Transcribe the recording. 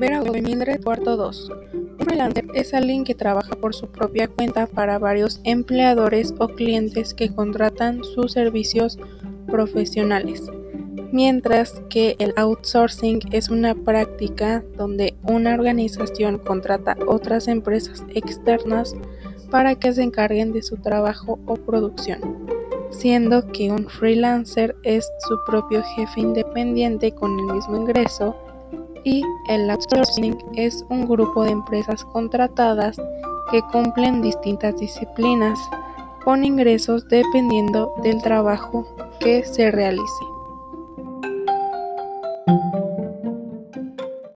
Ver audio de Mildred Cuarto 2. Un freelancer es alguien que trabaja por su propia cuenta para varios empleadores o clientes que contratan sus servicios profesionales. Mientras que el outsourcing es una práctica donde una organización contrata otras empresas externas para que se encarguen de su trabajo o producción, siendo que un freelancer es su propio jefe independiente con el mismo ingreso y el outsourcing es un grupo de empresas contratadas que cumplen distintas disciplinas con ingresos dependiendo del trabajo que se realice.